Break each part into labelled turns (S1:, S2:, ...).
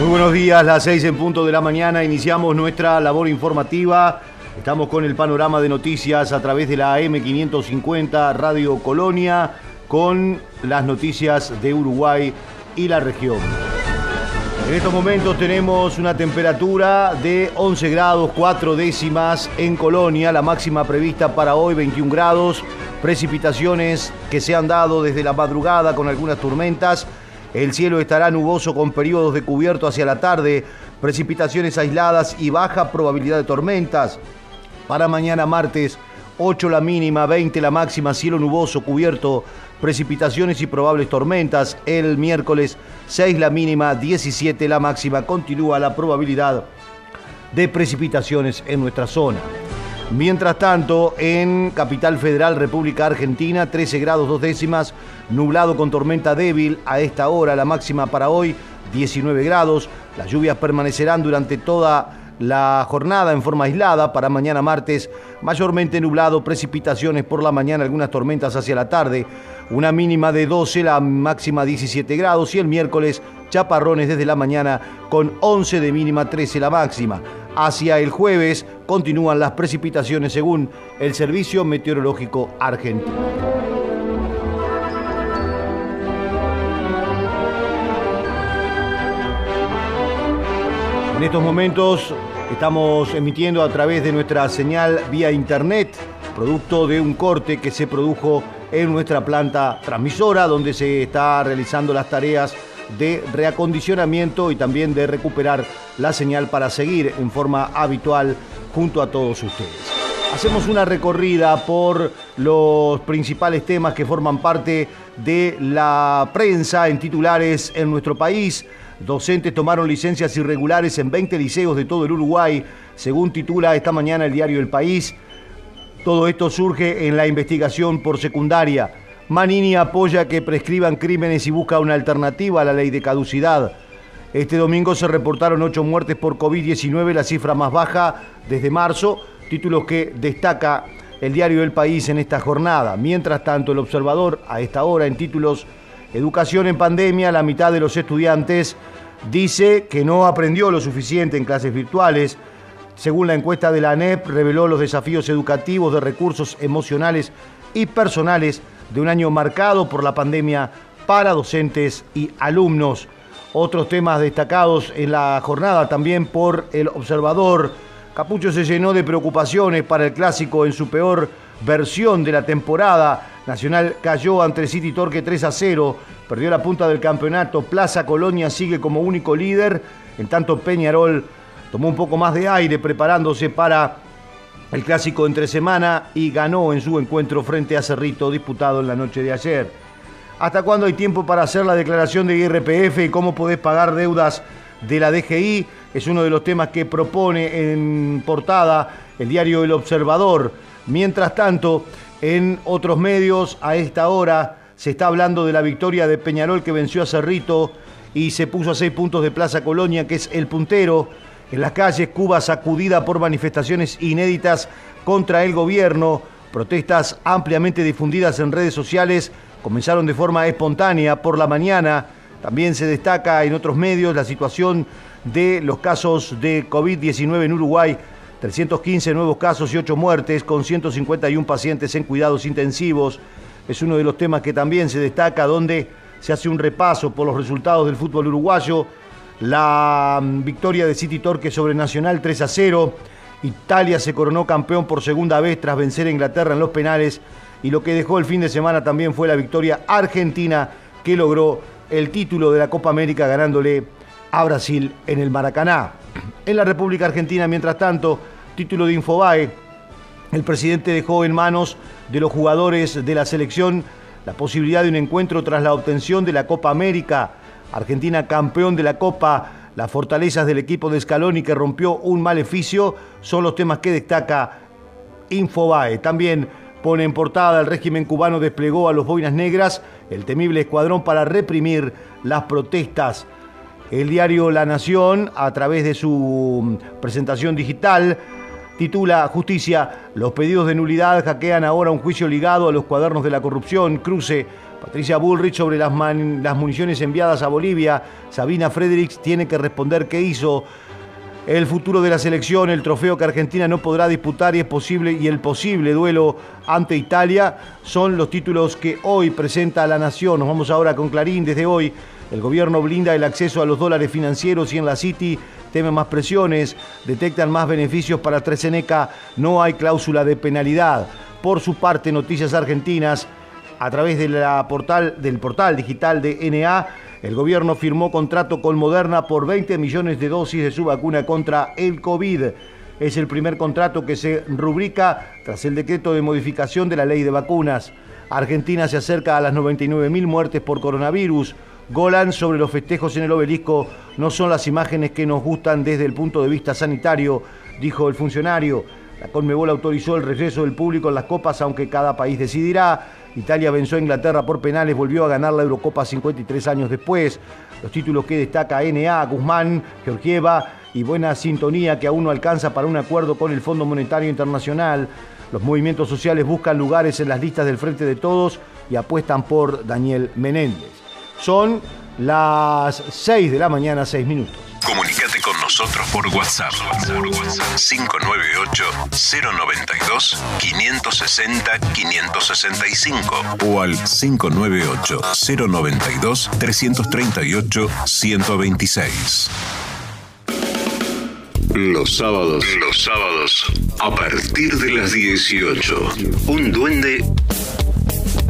S1: Muy buenos días, las seis en punto de la mañana. Iniciamos nuestra labor informativa. Estamos con el panorama de noticias a través de la AM550 Radio Colonia con las noticias de Uruguay y la región. En estos momentos tenemos una temperatura de 11 grados 4 décimas en Colonia, la máxima prevista para hoy 21 grados, precipitaciones que se han dado desde la madrugada con algunas tormentas el cielo estará nuboso con periodos de cubierto hacia la tarde, precipitaciones aisladas y baja probabilidad de tormentas. Para mañana martes, 8 la mínima, 20 la máxima, cielo nuboso, cubierto, precipitaciones y probables tormentas. El miércoles, 6 la mínima, 17 la máxima, continúa la probabilidad de precipitaciones en nuestra zona. Mientras tanto, en Capital Federal, República Argentina, 13 grados dos décimas, nublado con tormenta débil a esta hora, la máxima para hoy 19 grados. Las lluvias permanecerán durante toda la jornada en forma aislada para mañana martes, mayormente nublado, precipitaciones por la mañana, algunas tormentas hacia la tarde, una mínima de 12, la máxima 17 grados y el miércoles chaparrones desde la mañana con 11 de mínima, 13 la máxima. Hacia el jueves continúan las precipitaciones según el Servicio Meteorológico Argentino. En estos momentos estamos emitiendo a través de nuestra señal vía internet, producto de un corte que se produjo en nuestra planta transmisora, donde se está realizando las tareas de reacondicionamiento y también de recuperar la señal para seguir en forma habitual junto a todos ustedes. Hacemos una recorrida por los principales temas que forman parte de la prensa en titulares en nuestro país. Docentes tomaron licencias irregulares en 20 liceos de todo el Uruguay, según titula esta mañana el diario El País. Todo esto surge en la investigación por secundaria. Manini apoya que prescriban crímenes y busca una alternativa a la ley de caducidad. Este domingo se reportaron ocho muertes por COVID-19, la cifra más baja desde marzo, títulos que destaca el diario El País en esta jornada. Mientras tanto, el observador, a esta hora en títulos Educación en pandemia, la mitad de los estudiantes dice que no aprendió lo suficiente en clases virtuales. Según la encuesta de la ANEP, reveló los desafíos educativos de recursos emocionales y personales de un año marcado por la pandemia para docentes y alumnos. Otros temas destacados en la jornada también por el observador. Capucho se llenó de preocupaciones para el clásico en su peor versión de la temporada. Nacional cayó ante City Torque 3 a 0, perdió la punta del campeonato. Plaza Colonia sigue como único líder. En tanto, Peñarol tomó un poco más de aire preparándose para el clásico entre semana y ganó en su encuentro frente a Cerrito disputado en la noche de ayer. ¿Hasta cuándo hay tiempo para hacer la declaración de IRPF y cómo podés pagar deudas de la DGI? Es uno de los temas que propone en portada el diario El Observador. Mientras tanto, en otros medios a esta hora se está hablando de la victoria de Peñarol que venció a Cerrito y se puso a seis puntos de Plaza Colonia, que es el puntero. En las calles, Cuba sacudida por manifestaciones inéditas contra el gobierno, protestas ampliamente difundidas en redes sociales comenzaron de forma espontánea por la mañana. También se destaca en otros medios la situación de los casos de COVID-19 en Uruguay. 315 nuevos casos y 8 muertes, con 151 pacientes en cuidados intensivos. Es uno de los temas que también se destaca, donde se hace un repaso por los resultados del fútbol uruguayo la mm, victoria de City Torque sobre Nacional 3 a 0. Italia se coronó campeón por segunda vez tras vencer a Inglaterra en los penales. Y lo que dejó el fin de semana también fue la victoria argentina que logró el título de la Copa América ganándole a Brasil en el Maracaná. En la República Argentina, mientras tanto, título de Infobae, el presidente dejó en manos de los jugadores de la selección la posibilidad de un encuentro tras la obtención de la Copa América Argentina campeón de la Copa, las fortalezas del equipo de Scaloni que rompió un maleficio, son los temas que destaca Infobae. También pone en portada el régimen cubano desplegó a los boinas negras, el temible escuadrón para reprimir las protestas. El diario La Nación, a través de su presentación digital, titula Justicia, los pedidos de nulidad hackean ahora un juicio ligado a los cuadernos de la corrupción, cruce Patricia Bullrich sobre las, las municiones enviadas a Bolivia. Sabina Fredericks tiene que responder qué hizo. El futuro de la selección, el trofeo que Argentina no podrá disputar y es posible y el posible duelo ante Italia son los títulos que hoy presenta la Nación. Nos vamos ahora con Clarín desde hoy. El gobierno blinda el acceso a los dólares financieros y en la City temen más presiones, detectan más beneficios para Treseneca, no hay cláusula de penalidad. Por su parte, Noticias Argentinas, a través de la portal, del portal digital de NA, el gobierno firmó contrato con Moderna por 20 millones de dosis de su vacuna contra el COVID. Es el primer contrato que se rubrica tras el decreto de modificación de la ley de vacunas. Argentina se acerca a las 99.000 muertes por coronavirus. Golan sobre los festejos en el obelisco no son las imágenes que nos gustan desde el punto de vista sanitario, dijo el funcionario. La Conmebol autorizó el regreso del público en las copas, aunque cada país decidirá. Italia venció a Inglaterra por penales, volvió a ganar la Eurocopa 53 años después. Los títulos que destaca NA, Guzmán, Georgieva y buena sintonía que aún no alcanza para un acuerdo con el Fondo Monetario Internacional. Los movimientos sociales buscan lugares en las listas del Frente de Todos y apuestan por Daniel Menéndez. Son las 6 de la mañana, 6 minutos.
S2: Comunicate con nosotros por WhatsApp. Por WhatsApp 598-092-560-565 o al 598-092-338-126. Los sábados, los sábados, a partir de las 18, un duende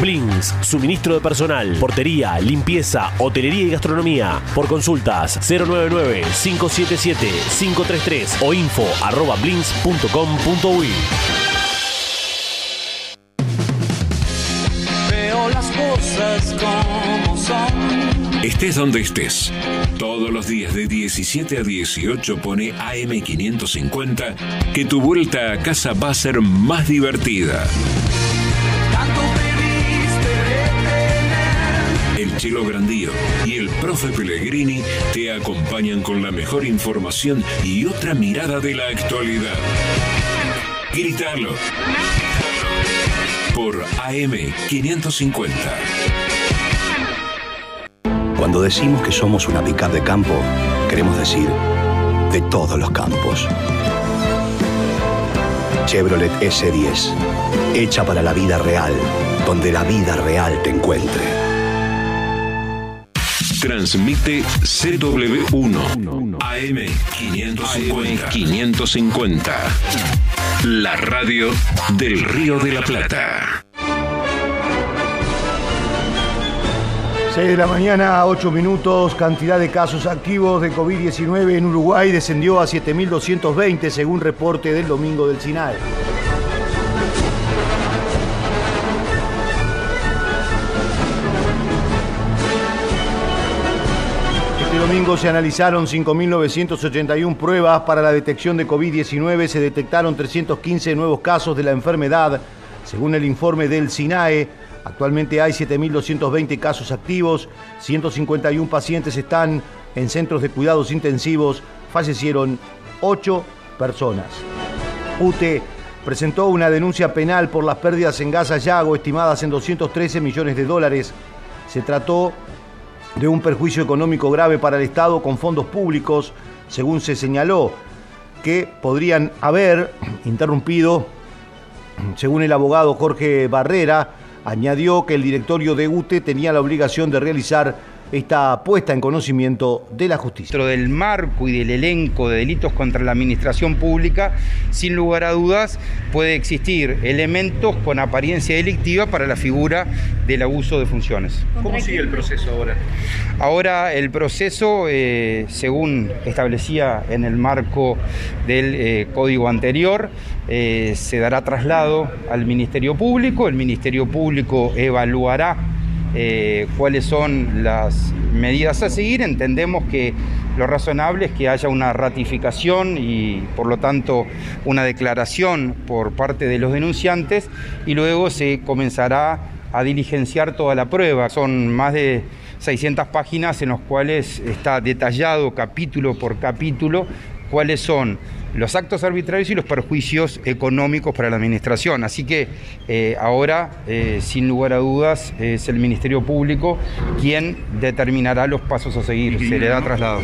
S3: Blins, suministro de personal, portería, limpieza, hotelería y gastronomía. Por consultas 099-577-533 o info arroba blins.com.uy.
S4: Veo las cosas como son.
S2: Estés donde estés. Todos los días de 17 a 18 pone AM550 que tu vuelta a casa va a ser más divertida. Chilo Grandío y el Profe Pellegrini te acompañan con la mejor información y otra mirada de la actualidad. Gritalo. Por AM550.
S5: Cuando decimos que somos una pickup de campo, queremos decir de todos los campos. Chevrolet S10, hecha para la vida real, donde la vida real te encuentre.
S2: Transmite CW1 AM550. 550. La radio del Río de la Plata.
S1: 6 de la mañana, 8 minutos, cantidad de casos activos de COVID-19 en Uruguay descendió a 7.220 según reporte del domingo del SINAE. Domingo se analizaron 5.981 pruebas para la detección de COVID-19, se detectaron 315 nuevos casos de la enfermedad, según el informe del SINAE. Actualmente hay 7.220 casos activos, 151 pacientes están en centros de cuidados intensivos, fallecieron 8 personas. UTE presentó una denuncia penal por las pérdidas en Gaza Yago estimadas en 213 millones de dólares. Se trató de un perjuicio económico grave para el Estado con fondos públicos, según se señaló, que podrían haber interrumpido, según el abogado Jorge Barrera, añadió que el directorio de UTE tenía la obligación de realizar esta puesta en conocimiento de la justicia.
S6: Dentro del marco y del elenco de delitos contra la administración pública, sin lugar a dudas, puede existir elementos con apariencia delictiva para la figura del abuso de funciones.
S7: ¿Cómo sigue el proceso ahora?
S6: Ahora el proceso, eh, según establecía en el marco del eh, código anterior, eh, se dará traslado al Ministerio Público, el Ministerio Público evaluará eh, cuáles son las medidas a seguir. Entendemos que lo razonable es que haya una ratificación y por lo tanto una declaración por parte de los denunciantes y luego se comenzará a diligenciar toda la prueba. Son más de 600 páginas en las cuales está detallado capítulo por capítulo cuáles son los actos arbitrarios y los perjuicios económicos para la administración. Así que eh, ahora, eh, sin lugar a dudas, es el Ministerio Público quien determinará los pasos a seguir. Se le da traslado.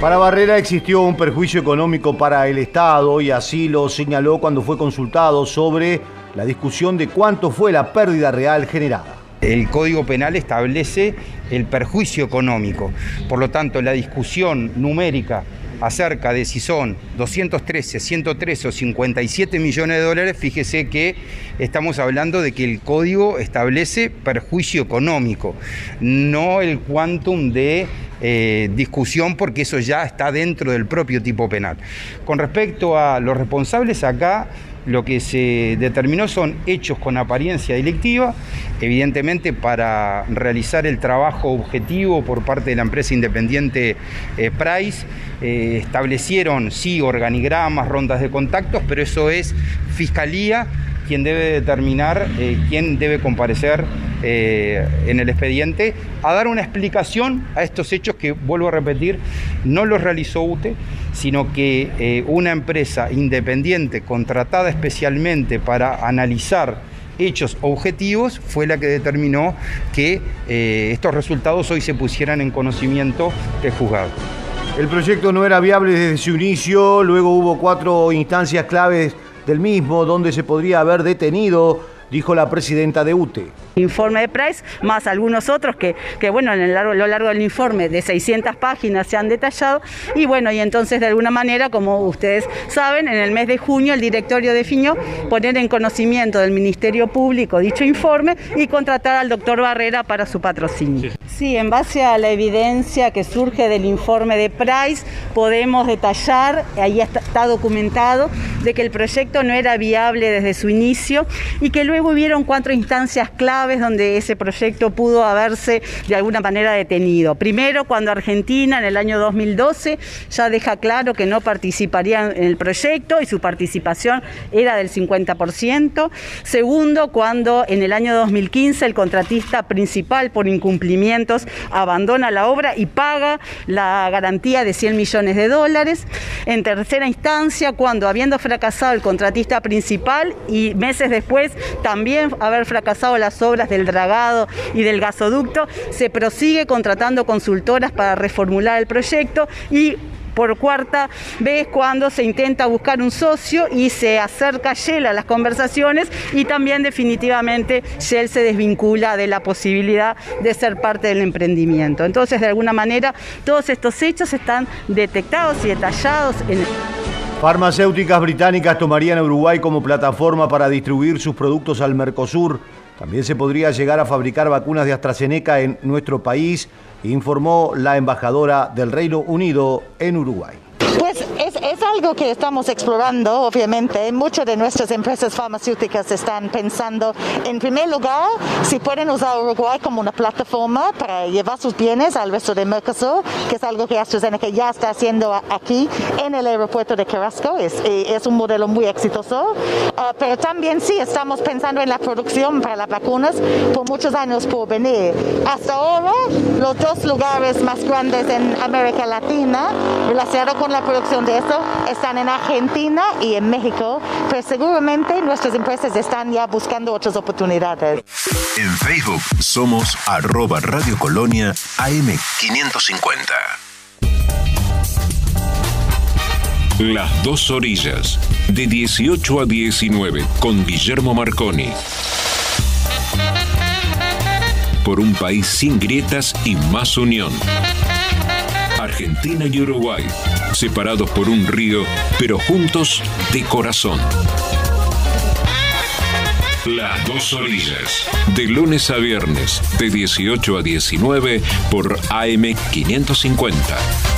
S1: Para Barrera existió un perjuicio económico para el Estado y así lo señaló cuando fue consultado sobre la discusión de cuánto fue la pérdida real generada.
S6: El Código Penal establece el perjuicio económico. Por lo tanto, la discusión numérica acerca de si son 213, 113 o 57 millones de dólares, fíjese que estamos hablando de que el código establece perjuicio económico, no el quantum de eh, discusión porque eso ya está dentro del propio tipo penal. Con respecto a los responsables acá, lo que se determinó son hechos con apariencia delictiva, evidentemente para realizar el trabajo objetivo por parte de la empresa independiente eh, Price, eh, establecieron sí organigramas, rondas de contactos, pero eso es fiscalía quien debe determinar eh, quién debe comparecer eh, en el expediente a dar una explicación a estos hechos que, vuelvo a repetir, no los realizó UTE, sino que eh, una empresa independiente contratada especialmente para analizar hechos objetivos fue la que determinó que estos resultados hoy se pusieran en conocimiento del juzgado.
S1: El proyecto no era viable desde su inicio, luego hubo cuatro instancias claves del mismo donde se podría haber detenido, dijo la presidenta de UTE
S7: informe de Price, más algunos otros que, que bueno, en el largo, lo largo del informe de 600 páginas se han detallado. Y bueno, y entonces de alguna manera, como ustedes saben, en el mes de junio el directorio definió poner en conocimiento del Ministerio Público dicho informe y contratar al doctor Barrera para su patrocinio. Sí, en base a la evidencia que surge del informe de Price, podemos detallar, ahí está, está documentado, de que el proyecto no era viable desde su inicio y que luego hubieron cuatro instancias claves donde ese proyecto pudo haberse de alguna manera detenido. Primero, cuando Argentina en el año 2012 ya deja claro que no participaría en el proyecto y su participación era del 50%. Segundo, cuando en el año 2015 el contratista principal por incumplimientos abandona la obra y paga la garantía de 100 millones de dólares. En tercera instancia, cuando habiendo fracasado el contratista principal y meses después también haber fracasado las obras del dragado y del gasoducto, se prosigue contratando consultoras para reformular el proyecto y por cuarta vez cuando se intenta buscar un socio y se acerca Shell a las conversaciones y también definitivamente Shell se desvincula de la posibilidad de ser parte del emprendimiento. Entonces, de alguna manera, todos estos hechos están detectados y detallados en...
S1: Farmacéuticas británicas tomarían Uruguay como plataforma para distribuir sus productos al Mercosur. También se podría llegar a fabricar vacunas de AstraZeneca en nuestro país, informó la embajadora del Reino Unido en Uruguay.
S8: Pues es, es, algo que estamos explorando, obviamente. Muchas de nuestras empresas farmacéuticas están pensando, en primer lugar, si pueden usar Uruguay como una plataforma para llevar sus bienes al resto de Mercosur, que es algo que AstraZeneca ya está haciendo aquí en el aeropuerto de Carrasco. Es, es un modelo muy exitoso. Uh, pero también sí, estamos pensando en la producción para las vacunas por muchos años por venir. Hasta ahora, los dos lugares más grandes en América Latina relacionados con la producción de eso están en Argentina y en México, pero seguramente nuestras empresas están ya buscando otras oportunidades.
S2: En Facebook somos arroba Radio Colonia AM550. Las dos orillas, de 18 a 19, con Guillermo Marconi. Por un país sin grietas y más unión. Argentina y Uruguay, separados por un río, pero juntos de corazón. Las dos orillas, de lunes a viernes, de 18 a 19 por AM550.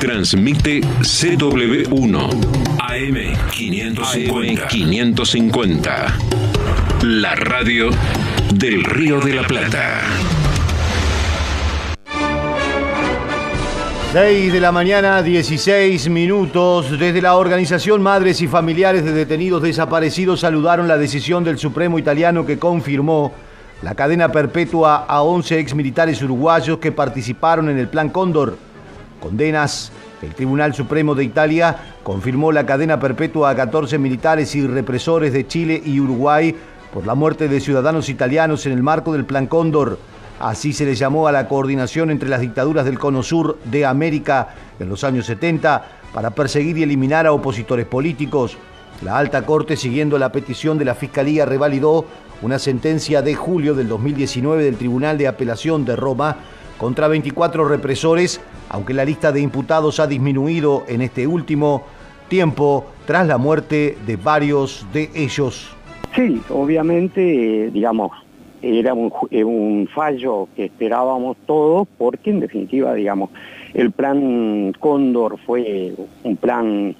S2: Transmite CW1 AM550. 550. La radio del Río de la Plata.
S1: 6 de la mañana, 16 minutos. Desde la organización Madres y Familiares de Detenidos Desaparecidos saludaron la decisión del Supremo Italiano que confirmó la cadena perpetua a 11 exmilitares uruguayos que participaron en el Plan Cóndor condenas. El Tribunal Supremo de Italia confirmó la cadena perpetua a 14 militares y represores de Chile y Uruguay por la muerte de ciudadanos italianos en el marco del Plan Cóndor. Así se le llamó a la coordinación entre las dictaduras del Cono Sur de América en los años 70 para perseguir y eliminar a opositores políticos. La alta corte, siguiendo la petición de la Fiscalía, revalidó una sentencia de julio del 2019 del Tribunal de Apelación de Roma contra 24 represores, aunque la lista de imputados ha disminuido en este último tiempo tras la muerte de varios de ellos.
S9: Sí, obviamente, digamos, era un, un, fallo que esperábamos todos porque en definitiva, digamos, el plan Cóndor fue un plan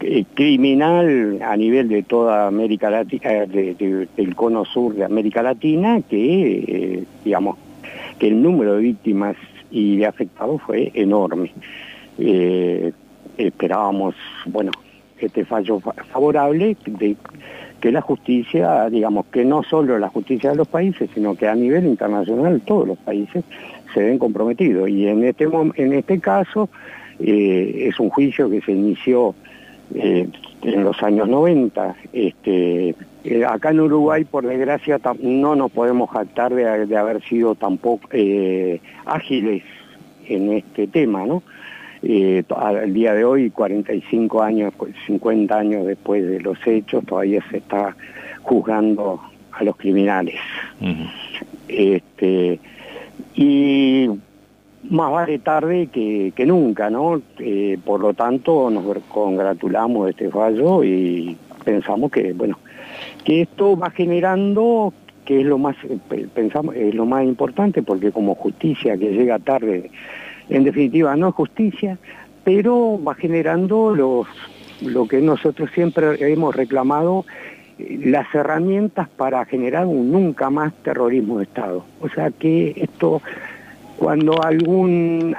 S9: eh, criminal a nivel de toda América Latina, eh, del cono sur de América Latina, que, eh, digamos, que el número de víctimas y de afectados fue enorme. Eh, esperábamos, bueno, este fallo favorable de que la justicia, digamos, que no solo la justicia de los países, sino que a nivel internacional todos los países se ven comprometidos. Y en este, en este caso eh, es un juicio que se inició eh, en los años 90. Este, eh, acá en Uruguay, por desgracia, no nos podemos jactar de, haber sido tampoco eh, ágiles en este tema, ¿no? al día de hoy, 45 años, 50 años después de los hechos, todavía se está juzgando a los criminales. este, y más vale tarde que, nunca, ¿no? Eh, por lo tanto, nos congratulamos de este fallo y pensamos que, bueno, que esto va generando, que es lo más, pensamos, es lo más importante, porque como justicia que llega tarde, en definitiva no es justicia, pero va generando los, lo que nosotros siempre hemos reclamado, las herramientas para generar un nunca más terrorismo de Estado. O sea que esto cuando algún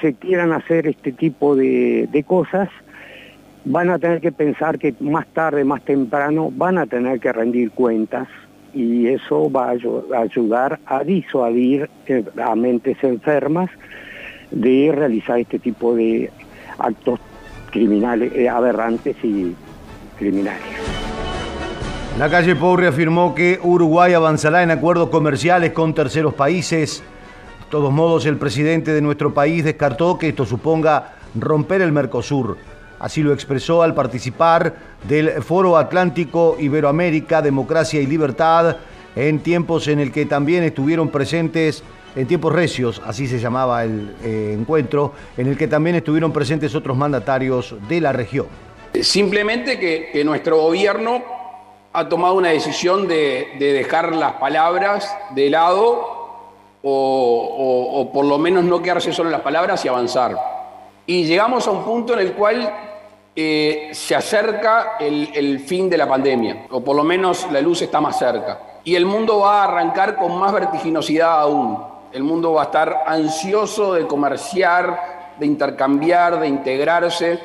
S9: se quieran hacer este tipo de, cosas, van a tener que pensar que más tarde, más temprano, van a tener que rendir cuentas y eso va a ayudar a disuadir eh, a mentes enfermas de realizar este tipo de actos criminales, eh, aberrantes y criminales.
S1: La calle Pobre afirmó que Uruguay avanzará en acuerdos comerciales con terceros países de todos modos, el presidente de nuestro país descartó que esto suponga romper el Mercosur. Así lo expresó al participar del Foro Atlántico Iberoamérica, Democracia y Libertad, en tiempos en el que también estuvieron presentes, en tiempos recios, así se llamaba el eh, encuentro, en el que también estuvieron presentes otros mandatarios de la región.
S10: Simplemente que, nuestro gobierno ha tomado una decisión de, de dejar las palabras de lado o, por lo menos no quedarse solo en las palabras y avanzar. Y llegamos a un punto en el cual eh, se acerca el, fin de la pandemia, o por lo menos la luz está más cerca. Y el mundo va a arrancar con más vertiginosidad aún. El mundo va a estar ansioso de comerciar, de intercambiar, de integrarse.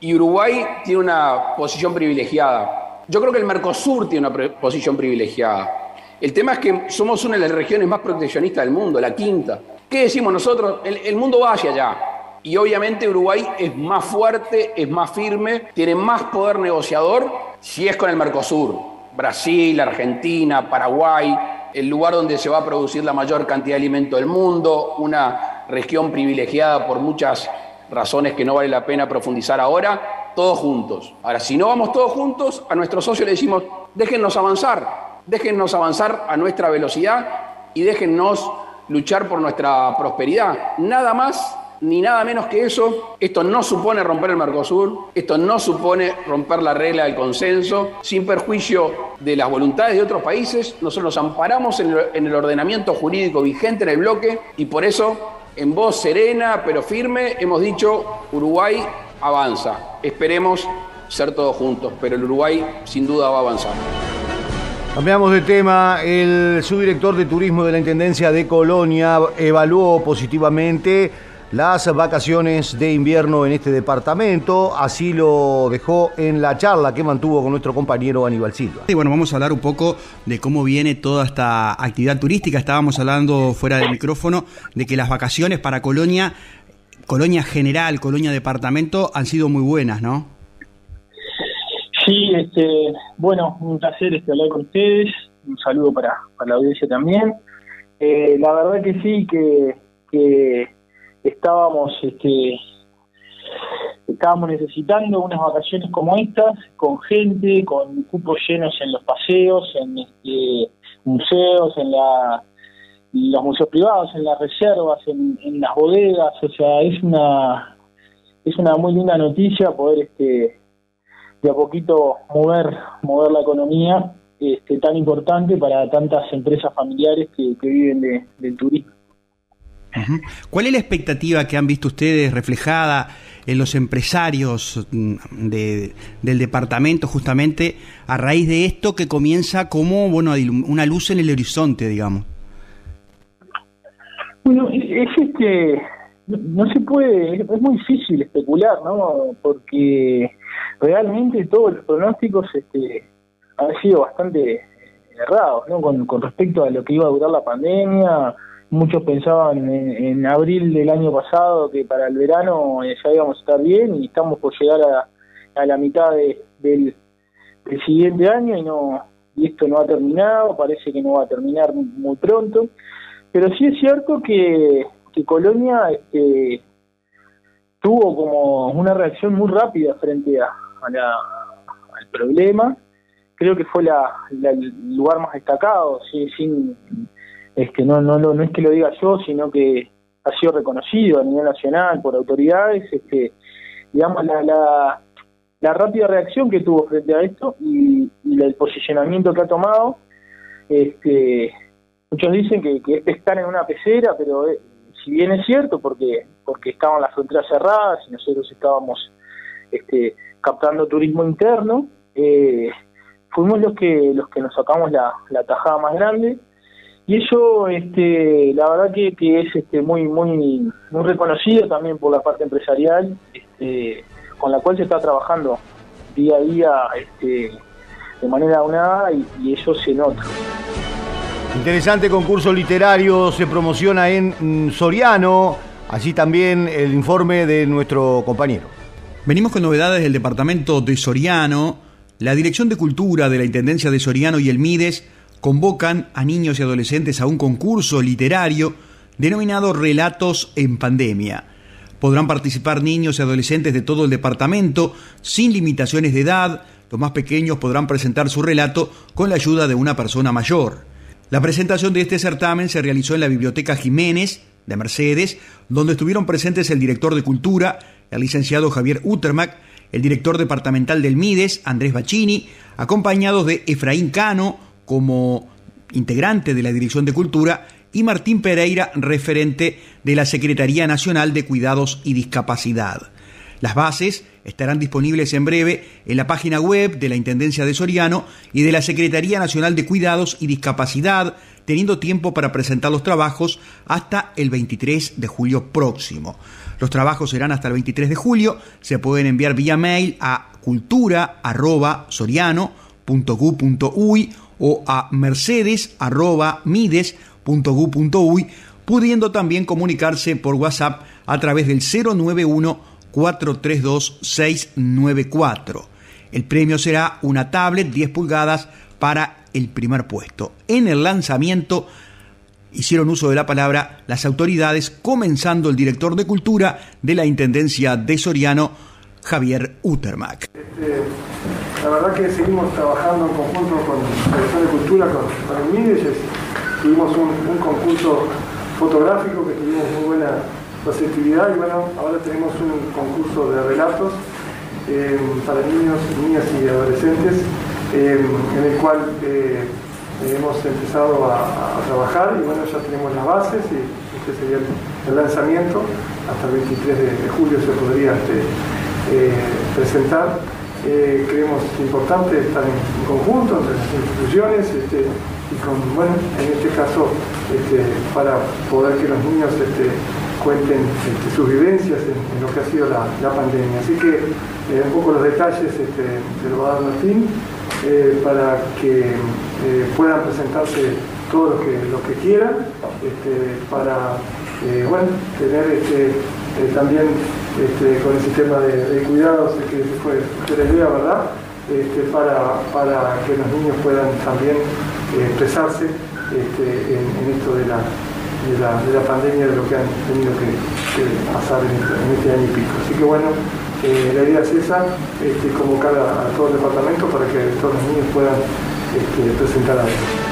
S10: y Uruguay tiene una posición privilegiada. Yo creo que el Mercosur tiene una posición privilegiada. El tema es que somos una de las regiones más proteccionistas del mundo, la quinta. ¿Qué decimos nosotros? El, el mundo va hacia allá. Y obviamente Uruguay es más fuerte, es más firme, tiene más poder negociador si es con el Mercosur. Brasil, Argentina, Paraguay, el lugar donde se va a producir la mayor cantidad de alimento del mundo, una región privilegiada por muchas razones que no vale la pena profundizar ahora, todos juntos. Ahora, si no vamos todos juntos, a nuestros socios le decimos, déjennos avanzar, déjennos avanzar a nuestra velocidad y déjennos luchar por nuestra prosperidad. Nada más ni nada menos que eso. Esto no supone romper el Mercosur, esto no supone romper la regla del consenso, sin perjuicio de las voluntades de otros países. Nosotros nos amparamos en el, en el ordenamiento jurídico vigente en el bloque y por eso, en voz serena pero firme, hemos dicho Uruguay avanza. Esperemos ser todos juntos, pero el Uruguay sin duda va a avanzar.
S1: Cambiamos de tema. El subdirector de turismo de la Intendencia de Colonia evaluó positivamente las vacaciones de invierno en este departamento. Así lo dejó en la charla que mantuvo con nuestro compañero Aníbal Silva.
S11: Y bueno, vamos a hablar un poco de cómo viene toda esta actividad turística. Estábamos hablando fuera del micrófono de que las vacaciones para Colonia, Colonia General, Colonia Departamento, han sido muy buenas, ¿no?
S12: Sí, este, bueno, un placer este, hablar con ustedes. Un saludo para, para la audiencia también. Eh, la verdad que sí, que, que estábamos este, estábamos necesitando unas vacaciones como estas, con gente, con cupos llenos en los paseos, en este, museos, en la los museos privados, en las reservas, en, las bodegas, o sea, es una es una muy linda noticia poder este de a poquito mover mover la economía este, tan importante para tantas empresas familiares que, que viven de, del turismo.
S11: ¿Cuál es la expectativa que han visto ustedes reflejada en los empresarios mm, de, del departamento justamente a raíz de esto que comienza como bueno una luz en el horizonte, digamos?
S12: Bueno, es este no se puede, es muy difícil especular, ¿no? Porque realmente todos los pronósticos este, han sido bastante errados, ¿no? Con, con respecto a lo que iba a durar la pandemia, muchos pensaban en, en, abril del año pasado que para el verano eh, ya íbamos a estar bien y estamos por llegar a, a la mitad de, del, siguiente año y no y esto no ha terminado, parece que no va a terminar muy pronto, pero sí es cierto que, que Colonia este, tuvo como una reacción muy rápida frente a, a la, al problema, creo que fue la, el lugar más destacado, sin es que no, no, no es que lo diga yo, sino que ha sido reconocido a nivel nacional por autoridades, este, digamos, la, la, la rápida reacción que tuvo frente a esto y, el posicionamiento que ha tomado, este, muchos dicen que, que es pescar en una pecera, pero eh, si bien es cierto, porque, porque estaban las fronteras cerradas y nosotros estábamos este, captando turismo interno, eh, fuimos los que, los que nos sacamos la, la tajada más grande, y eso este la verdad que, que es este muy muy muy reconocido también por la parte empresarial este, con la cual se está trabajando día a día este, de manera unada y, y eso se nota
S1: Interesante concurso literario se promociona en Soriano, allí también el informe de nuestro compañero.
S11: Venimos con novedades del departamento de Soriano. La Dirección de Cultura de la Intendencia de Soriano y el MIDES convocan a niños y adolescentes a un concurso literario denominado Relatos en Pandemia. Podrán participar niños y adolescentes de todo el departamento sin limitaciones de edad. Los más pequeños podrán presentar su relato con la ayuda de una persona mayor. La presentación de este certamen se realizó en la Biblioteca Jiménez de Mercedes, donde estuvieron presentes el director de Cultura, el licenciado Javier Utermac, el director departamental del MIDES, Andrés Bacini, acompañados de Efraín Cano, como integrante de la Dirección de Cultura, y Martín Pereira, referente de la Secretaría Nacional de Cuidados y Discapacidad. Las bases estarán disponibles en breve en la página web de la Intendencia de Soriano y de la Secretaría Nacional de Cuidados y Discapacidad, teniendo tiempo para presentar los trabajos hasta el 23 de julio próximo. Los trabajos serán hasta el 23 de julio. Se pueden enviar vía mail a cultura.soriano.gu.uy o a mercedes.mides.gu.uy, pudiendo también comunicarse por WhatsApp a través del 091 432 694. El premio será una tablet 10 pulgadas para el primer puesto. En el lanzamiento hicieron uso de la palabra las autoridades, comenzando el director de Cultura de la Intendencia de Soriano, Javier Utermac.
S13: Este, la verdad que seguimos trabajando en conjunto con la Dirección de Cultura, con, con el. Tuvimos un, un concurso fotográfico que tuvimos muy buena receptividad y bueno, ahora tenemos un concurso de relatos eh, para niños, niñas y adolescentes eh, en el cual eh, hemos empezado a, trabajar y bueno, ya tenemos las bases y este sería el, lanzamiento. Hasta el 23 de, julio se podría este, presentar. Eh, creemos importante estar en, conjunto entre las instituciones este, y con, bueno, en este caso, este, para poder que los niños este, cuenten sus vivencias en, lo que ha sido la, pandemia. Así que eh, un poco los detalles este, se lo va a dar Martín eh, para que eh, puedan presentarse todos los que, los que quieran, para eh, bueno, tener eh, también este, con el sistema de, cuidados que fue que les idea, ¿verdad? Este, para, para que los niños puedan también eh, expresarse este, en, esto de la, de, la, de la pandemia, de lo que han tenido que, que pasar en este, en este, año y pico. Así que bueno, eh, la idea es esa, convocar a, a, todo el departamento para que todos los niños puedan presentar algo.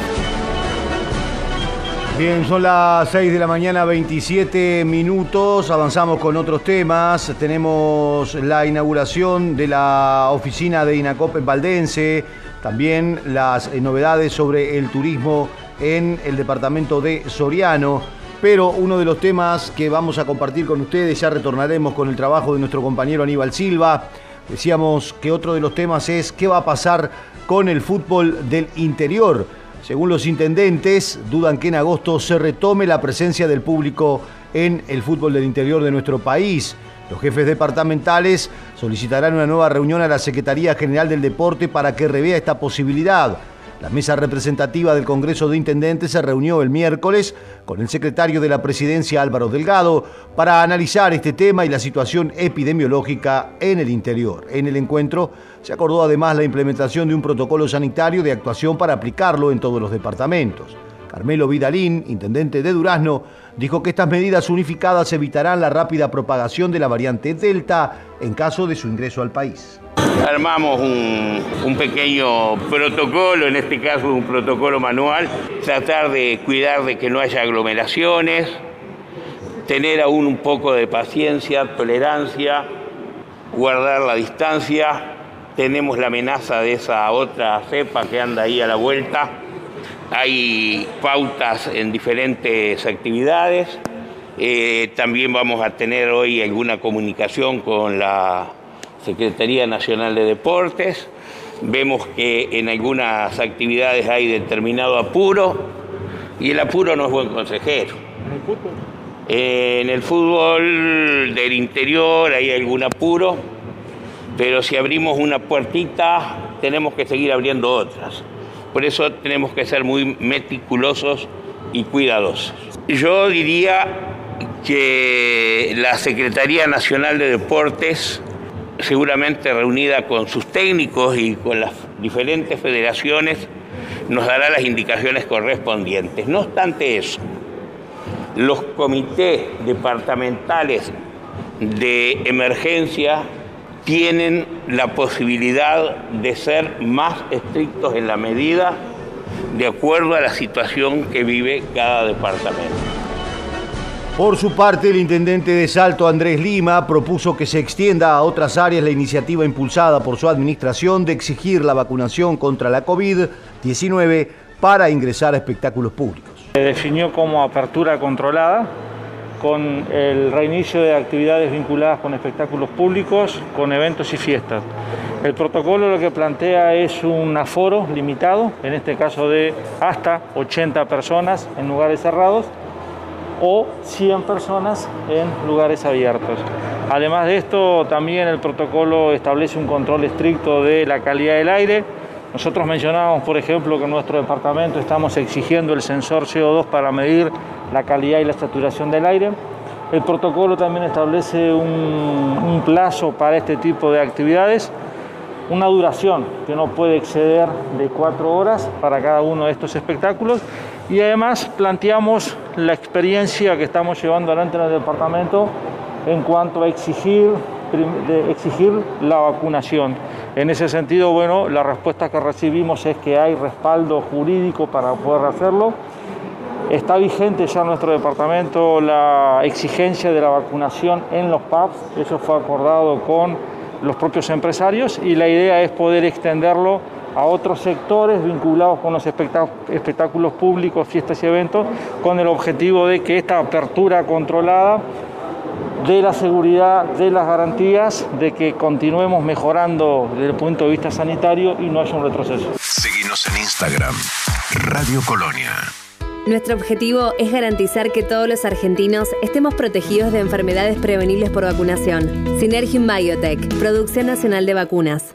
S1: Bien, son las 6 de la mañana, 27 minutos. Avanzamos con otros temas. Tenemos la inauguración de la oficina de INACOP en Valdense. También las eh, novedades sobre el turismo en el departamento de Soriano. Pero uno de los temas que vamos a compartir con ustedes, ya retornaremos con el trabajo de nuestro compañero Aníbal Silva. Decíamos que otro de los temas es qué va a pasar con el fútbol del interior. Según los intendentes, dudan que en agosto se retome la presencia del público en el fútbol del interior de nuestro país. Los jefes departamentales solicitarán una nueva reunión a la Secretaría General del Deporte para que revea esta posibilidad. La mesa representativa del Congreso de Intendentes se reunió el miércoles con el secretario de la Presidencia Álvaro Delgado para analizar este tema y la situación epidemiológica en el interior. En el encuentro se acordó además la implementación de un protocolo sanitario de actuación para aplicarlo en todos los departamentos. Carmelo Vidalín, intendente de Durazno, dijo que estas medidas unificadas evitarán la rápida propagación de la variante Delta en caso de su ingreso al país.
S14: Armamos un, un, pequeño protocolo, en este caso un protocolo manual, tratar de cuidar de que no haya aglomeraciones, tener aún un poco de paciencia, tolerancia, guardar la distancia. Tenemos la amenaza de esa otra cepa que anda ahí a la vuelta. Hay pautas en diferentes actividades. Eh, también vamos a tener hoy alguna comunicación con la Secretaría Nacional de Deportes. Vemos que en algunas actividades hay determinado apuro y el apuro no es buen consejero.
S15: ¿En el fútbol?
S14: En el fútbol del interior hay algún apuro, pero si abrimos una puertita tenemos que seguir abriendo otras. Por eso tenemos que ser muy meticulosos y cuidadosos. Yo diría que la Secretaría Nacional de Deportes seguramente reunida con sus técnicos y con las diferentes federaciones, nos dará las indicaciones correspondientes. No obstante eso, los comités departamentales de emergencia tienen la posibilidad de ser más estrictos en la medida de acuerdo a la situación que vive cada departamento.
S1: Por su parte, el intendente de Salto, Andrés Lima, propuso que se extienda a otras áreas la iniciativa impulsada por su administración de exigir la vacunación contra la COVID-19 para ingresar a espectáculos públicos.
S15: Se definió como apertura controlada con el reinicio de actividades vinculadas con espectáculos públicos, con eventos y fiestas. El protocolo lo que plantea es un aforo limitado, en este caso de hasta 80 personas en lugares cerrados, o 100 personas en lugares abiertos. Además de esto, también el protocolo establece un control estricto de la calidad del aire. Nosotros mencionábamos, por ejemplo, que en nuestro departamento estamos exigiendo el sensor CO2 para medir la calidad y la saturación del aire. El protocolo también establece un, un plazo para este tipo de actividades una duración que no puede exceder de cuatro horas para cada uno de estos espectáculos y además planteamos la experiencia que estamos llevando adelante en el departamento en cuanto a exigir, de exigir la vacunación. En ese sentido, bueno, la respuesta que recibimos es que hay respaldo jurídico para poder hacerlo. Está vigente ya en nuestro departamento la exigencia de la vacunación en los pubs, eso fue acordado con los propios empresarios y la idea es poder extenderlo a otros sectores vinculados con los espectáculos públicos, fiestas y eventos, con el objetivo de que esta apertura controlada de la seguridad, de las garantías, de que continuemos mejorando desde el punto de vista sanitario y no haya un retroceso.
S2: Seguimos en Instagram, Radio Colonia.
S16: Nuestro objetivo es garantizar que todos los argentinos estemos protegidos de enfermedades prevenibles por vacunación. Synergium Biotech, Producción Nacional de Vacunas.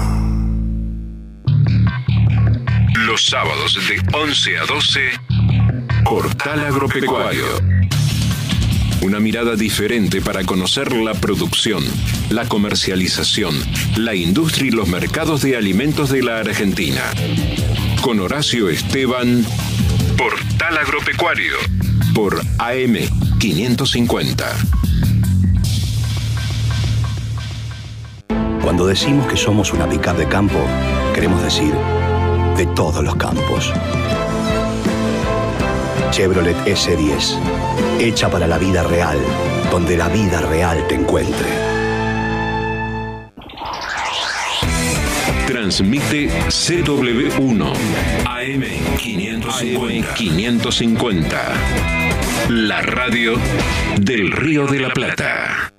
S2: Los sábados de 11 a 12, Portal Agropecuario. Una mirada diferente para conocer la producción, la comercialización, la industria y los mercados de alimentos de la Argentina. Con Horacio Esteban, Portal Agropecuario, por AM 550.
S5: Cuando decimos que somos una pickup de campo, queremos decir de todos los campos. Chevrolet S10, hecha para la vida real, donde la vida real te encuentre.
S2: Transmite CW1 AM 550. 550. La radio del Río de la Plata.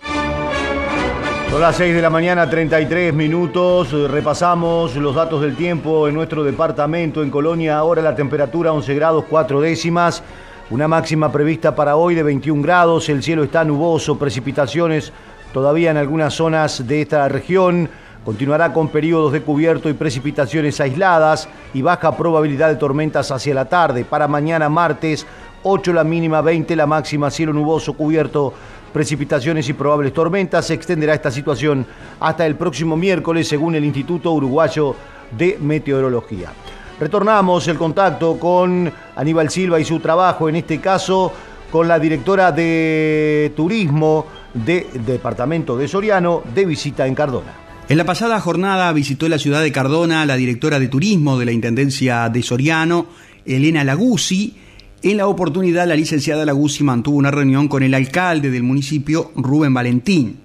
S1: Son las 6 de la mañana, 33 minutos. Repasamos los datos del tiempo en nuestro departamento en Colonia. Ahora la temperatura 11 grados 4 décimas. Una máxima prevista para hoy de 21 grados. El cielo está nuboso, precipitaciones todavía en algunas zonas de esta región. Continuará con periodos de cubierto y precipitaciones aisladas y baja probabilidad de tormentas hacia la tarde. Para mañana martes, 8 la mínima, 20 la máxima, cielo nuboso, cubierto, precipitaciones y probables tormentas. Se extenderá esta situación hasta el próximo miércoles, según el Instituto Uruguayo de Meteorología. Retornamos el contacto con Aníbal Silva y su trabajo, en este caso con la directora de Turismo del Departamento de Soriano, de visita en Cardona.
S11: En la pasada jornada visitó la ciudad de Cardona la directora de Turismo de la Intendencia de Soriano, Elena Laguzzi. En la oportunidad, la licenciada Laguzzi mantuvo una reunión con el alcalde del municipio, Rubén Valentín.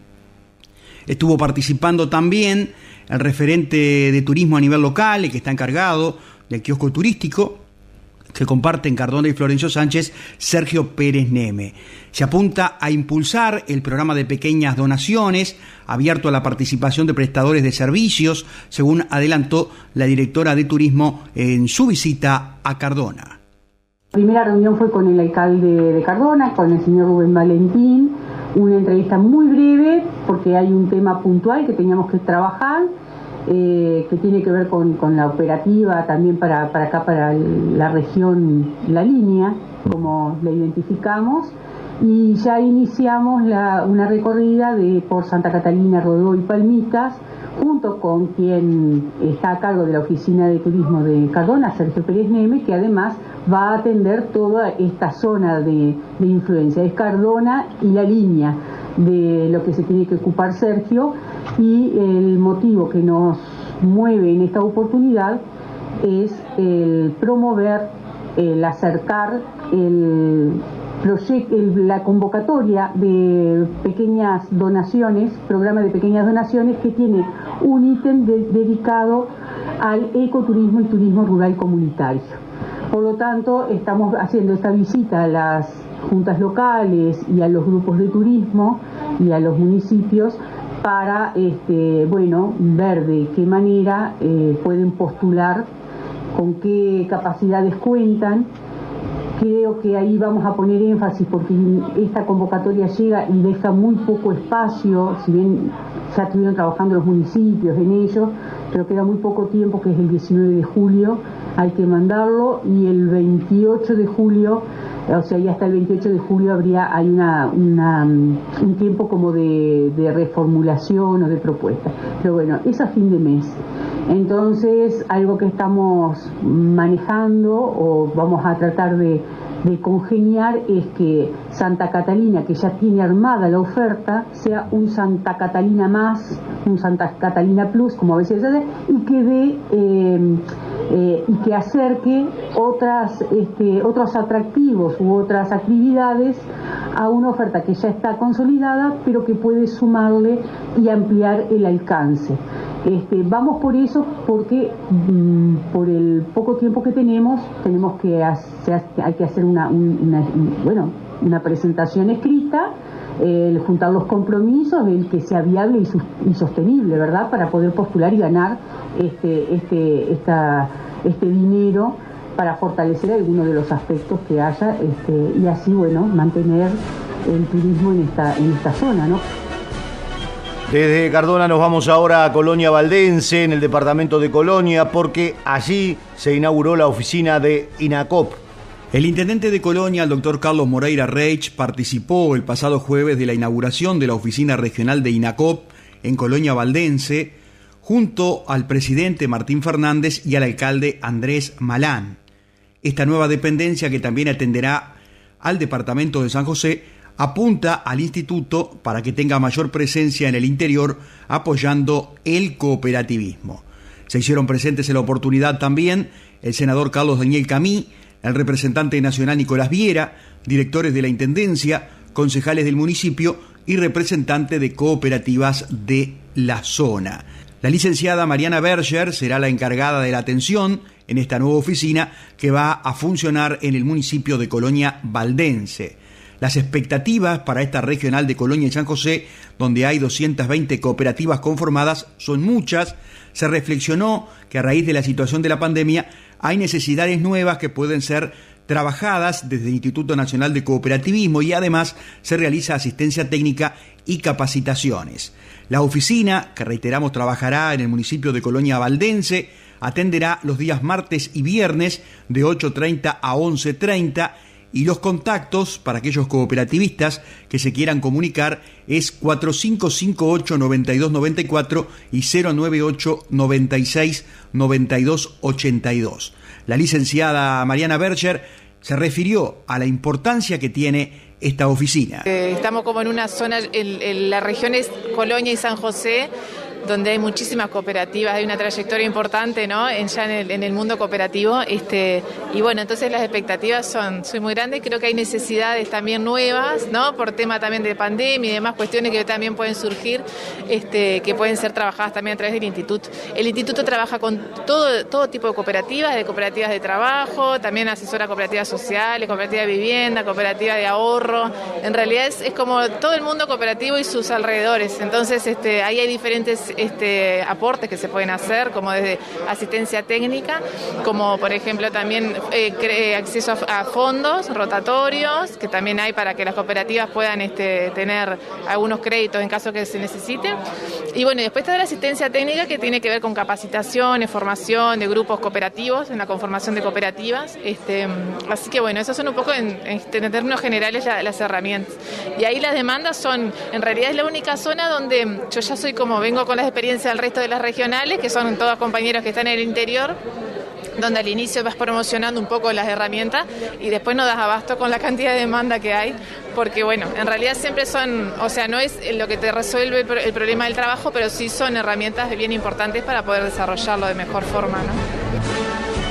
S11: Estuvo participando también el referente de turismo a nivel local, el que está encargado del kiosco turístico, que comparten Cardona y Florencio Sánchez, Sergio Pérez Neme. Se apunta a impulsar el programa de pequeñas donaciones, abierto a la participación de prestadores de servicios, según adelantó la directora de turismo en su visita a Cardona.
S17: La primera reunión fue con el alcalde de Cardona, con el señor Rubén Valentín, una entrevista muy breve porque hay un tema puntual que teníamos que trabajar eh, que tiene que ver con, la operativa también para, acá, para la región La Línea, como la identificamos. Y ya iniciamos una recorrida de, por Santa Catalina, Rodó y Palmitas, junto con quien está a cargo de la Oficina de Turismo de Cardona, Sergio Pérez Neme, que además va a atender toda esta zona de, influencia. Es Cardona y la línea de lo que se tiene que ocupar Sergio y el motivo que nos mueve en esta oportunidad es el promover el acercar el la convocatoria de pequeñas donaciones, programa de pequeñas donaciones que tiene un ítem dedicado al ecoturismo y turismo rural comunitario. Por lo tanto, estamos haciendo esta visita a las juntas locales y a los grupos de turismo y a los municipios para este, bueno, ver de qué manera eh, pueden postular, con qué capacidades cuentan Creo que ahí vamos a poner énfasis porque esta convocatoria llega y deja muy poco espacio, si bien ya estuvieron trabajando los municipios en ello, pero queda muy poco tiempo, que es el 19 de julio, hay que mandarlo y el 28 de julio, o sea, ya hasta el 28 de julio habría, hay una, un tiempo como de, de reformulación o de propuesta. Pero bueno, es a fin de mes. Entonces, algo que estamos manejando o vamos a tratar de, congeniar es que Santa Catalina, que ya tiene armada la oferta, sea un Santa Catalina más, un Santa Catalina Plus, como a veces se dice, y que eh, eh, y que acerque otras, este, otros atractivos u otras actividades a una oferta que ya está consolidada, pero que puede sumarle y ampliar el alcance. Este, vamos por eso porque mm, por el poco tiempo que tenemos tenemos que hay que hacer una, bueno una presentación escrita el juntar los compromisos el que sea viable y, sostenible verdad para poder postular y ganar este este esta, este dinero para fortalecer algunos de los aspectos que haya este, y así bueno mantener el turismo en esta en esta zona no
S1: desde Cardona nos vamos ahora a Colonia Valdense, en el departamento de Colonia, porque allí se inauguró la oficina de INACOP.
S11: El intendente de Colonia, el doctor Carlos Moreira Reich, participó el pasado jueves de la inauguración de la oficina regional de INACOP en Colonia Valdense, junto al presidente Martín Fernández y al alcalde Andrés Malán. Esta nueva dependencia, que también atenderá al departamento de San José, apunta al instituto para que tenga mayor presencia en el interior apoyando el cooperativismo. Se hicieron presentes en la oportunidad también el senador Carlos Daniel Camí, el representante nacional Nicolás Viera, directores de la Intendencia, concejales del municipio y representante de cooperativas de la zona. La licenciada Mariana Berger será la encargada de la atención en esta nueva oficina que va a funcionar en el municipio de Colonia Valdense. Las expectativas para esta regional de Colonia y San José, donde hay 220 cooperativas conformadas, son muchas. Se reflexionó que a raíz de la situación de la pandemia hay necesidades nuevas que pueden ser trabajadas desde el Instituto Nacional de Cooperativismo y además se realiza asistencia técnica y capacitaciones. La oficina, que reiteramos trabajará en el municipio de Colonia Valdense, atenderá los días martes y viernes de 8.30 a 11.30 y los contactos para aquellos cooperativistas que se quieran comunicar es 4558-9294 y 098-96-9282. La licenciada Mariana Berger se refirió a la importancia que tiene esta oficina.
S18: Eh, estamos como en una zona, en, la región es Colonia y San José, donde hay muchísimas cooperativas, hay una trayectoria importante ¿no? en, ya en el, mundo cooperativo. Este, y bueno, entonces las expectativas son, son muy grandes, creo que hay necesidades también nuevas, ¿no? por tema también de pandemia y demás cuestiones que también pueden surgir, este, que pueden ser trabajadas también a través del instituto. El instituto trabaja con todo, todo tipo de cooperativas, de cooperativas de trabajo, también asesora cooperativas sociales, cooperativas de vivienda, cooperativas de ahorro. En realidad es, es como todo el mundo cooperativo y sus alrededores. Entonces este, ahí hay diferentes este, aportes que se pueden hacer, como desde asistencia técnica, como por ejemplo también eh, acceso a, fondos rotatorios, que también hay para que las cooperativas puedan este, tener algunos créditos en caso que se necesite. Y bueno, después está la asistencia técnica que tiene que ver con capacitaciones, formación de grupos cooperativos, en la conformación de cooperativas. Este, así que bueno, esos son un poco en, términos generales las herramientas. Y ahí las demandas son, en realidad es la única zona donde yo ya soy como vengo con las experiencia del resto de las regionales, que son todos compañeros que están en el interior donde al inicio vas promocionando un poco las herramientas y después no das abasto con la cantidad de demanda que hay, porque bueno, en realidad siempre son, o sea, no es lo que te resuelve el problema del trabajo, pero sí son herramientas bien importantes para poder desarrollarlo de mejor forma.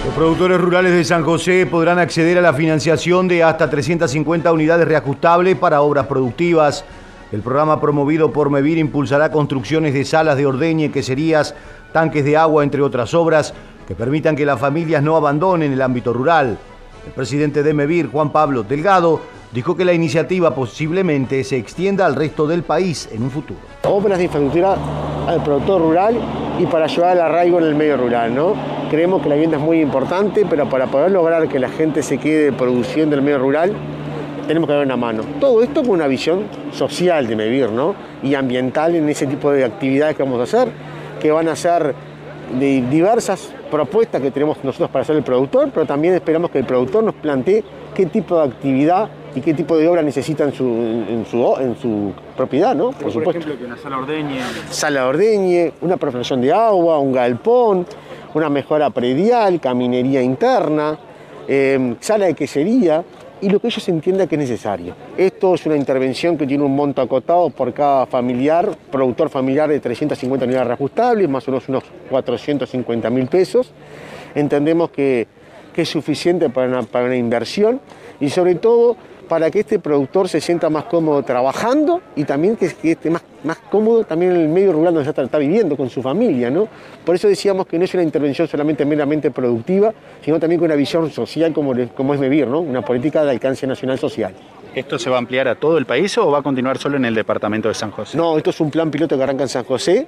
S1: Los productores rurales de San José podrán acceder a la financiación de hasta 350 unidades reajustables para obras productivas. El programa promovido por MEVIR impulsará construcciones de salas de ordeñe, queserías, tanques de agua, entre otras obras, que permitan que las familias no abandonen el ámbito rural. El presidente de MEVIR, Juan Pablo Delgado, dijo que la iniciativa posiblemente se extienda al resto del país en un futuro.
S19: Obras de infraestructura al productor rural y para ayudar al arraigo en el medio rural, ¿no? Creemos que la vivienda es muy importante, pero para poder lograr que la gente se quede produciendo en el medio rural, tenemos que dar una mano. Todo esto con una visión social de MEVIR, ¿no? Y ambiental en ese tipo de actividades que vamos a hacer, que van a ser de diversas propuestas que tenemos nosotros para hacer el productor, pero también esperamos que el productor nos plantee qué tipo de actividad y qué tipo de obra necesita en su, en su, en su propiedad, ¿no?
S15: Por, ejemplo, que una sala ordeñe.
S19: Sala ordeñe, una perforación de agua, un galpón, una mejora predial, caminería interna, eh, sala de quesería y lo que ellos entiendan que es necesario. Esto es una intervención que tiene un monto acotado por cada familiar, productor familiar de 350 unidades reajustables, más o menos unos 450 mil pesos. Entendemos que, que es suficiente para para una inversión y sobre todo para que este productor se sienta más cómodo trabajando y también que, que esté más, más cómodo también en el medio rural donde está, está, viviendo con su familia. ¿no? Por eso decíamos que no es una intervención solamente meramente productiva, sino también con una visión social como, como es MEVIR, ¿no? una política de alcance nacional social.
S20: ¿Esto se va a ampliar a todo el país o va a continuar solo en el departamento de San José?
S19: No, esto es un plan piloto que arranca en San José,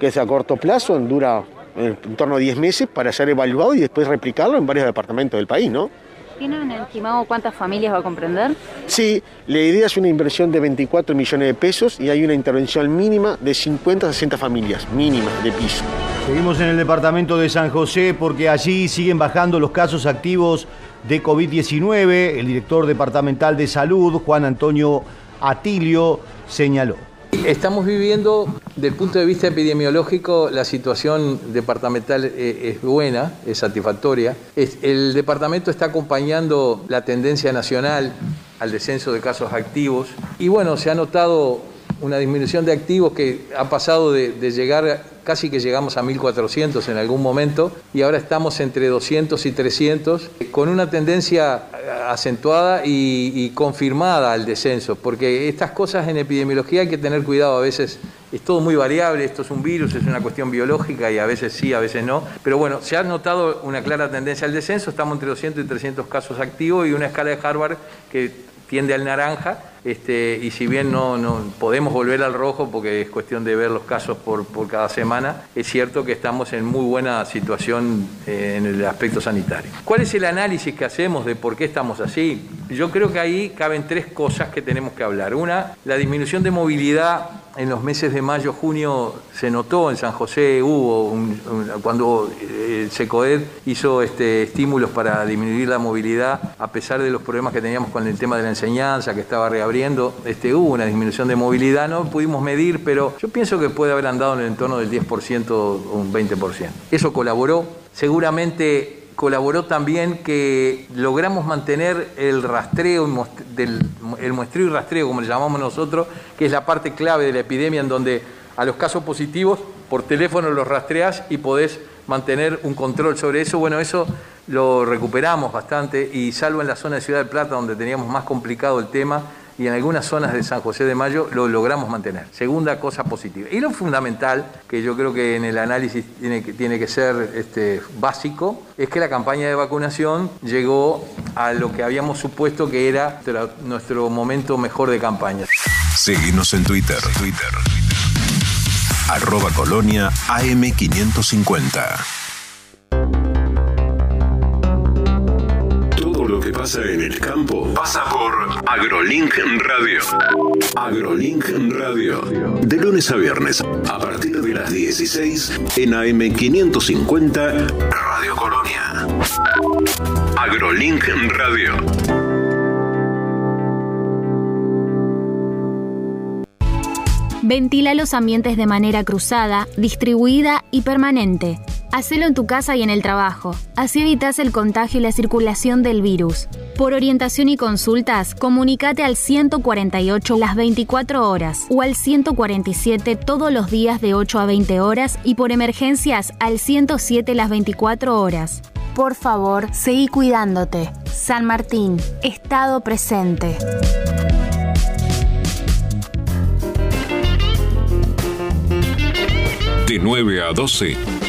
S19: que es a corto plazo, dura en torno a 10 meses para ser evaluado y después replicarlo en varios departamentos del país, ¿no?
S21: ¿Tienen estimado cuántas familias va a comprender?
S19: Sí, la idea es una inversión de 24 millones de pesos y hay una intervención mínima de 50 a 60 familias, mínima de piso.
S1: Seguimos en el departamento de San José porque allí siguen bajando los casos activos de COVID-19. El director departamental de salud, Juan Antonio Atilio, señaló.
S22: Estamos viviendo, del punto de vista epidemiológico, la situación departamental es buena, es satisfactoria. El departamento está acompañando la tendencia nacional al descenso de casos activos y bueno, se ha notado una disminución de activos que ha pasado de, llegar, casi que llegamos a 1.400 en algún momento y ahora estamos entre 200 y 300 con una tendencia acentuada y, y, confirmada al descenso, porque estas cosas en epidemiología hay que tener cuidado, a veces es todo muy variable, esto es un virus, es una cuestión biológica y a veces sí, a veces no, pero bueno, se ha notado una clara tendencia al descenso, estamos entre 200 y 300 casos activos y una escala de Harvard que tiende al naranja, este, y si bien no, podemos volver al rojo porque es cuestión de ver los casos por, cada semana, es cierto que estamos en muy buena situación eh, en el aspecto sanitario. ¿Cuál es el análisis que hacemos de por qué estamos así? Yo creo que ahí caben tres cosas que tenemos que hablar. Una, la disminución de movilidad en los meses de mayo, junio se notó en San José, hubo cuando el SECOED hizo este, estímulos para disminuir la movilidad, a pesar de los problemas que teníamos con el tema de la enseñanza, que estaba reabriendo, este, hubo una disminución de movilidad, no pudimos medir, pero yo pienso que puede haber andado en el entorno del 10% o un 20%. Eso colaboró, seguramente colaboró también que logramos mantener el rastreo, el muestreo y rastreo, como le llamamos nosotros, que es la parte clave de la epidemia en donde a los casos positivos por teléfono los rastreás y podés mantener un control sobre eso. Bueno, eso lo recuperamos bastante y salvo en la zona de Ciudad del Plata donde teníamos más complicado el tema, y en algunas zonas de San José de Mayo lo logramos mantener. Segunda cosa positiva. Y lo fundamental, que yo creo que en el análisis tiene que, tiene que ser este, básico, es que la campaña de vacunación llegó a lo que habíamos supuesto que era nuestro momento mejor de campaña.
S2: Seguimos en Twitter. Twitter. Arroba Colonia AM550. Lo que pasa en el campo pasa por AgroLink Radio. AgroLink Radio. De lunes a viernes, a partir de las 16 en AM550 Radio Colonia. AgroLink Radio.
S23: Ventila los ambientes de manera cruzada, distribuida y permanente. Hacelo en tu casa y en el trabajo. Así evitas el contagio y la circulación del virus. Por orientación y consultas, comunícate al 148 las 24 horas o al 147 todos los días de 8 a 20 horas y por emergencias al 107 las 24 horas. Por favor, seguí cuidándote. San Martín, Estado presente.
S2: De 9 a 12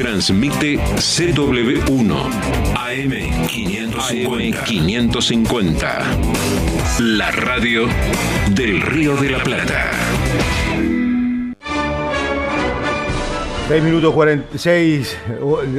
S2: Transmite CW1 AM 550. 550. La radio del Río de la Plata.
S1: 6 minutos 46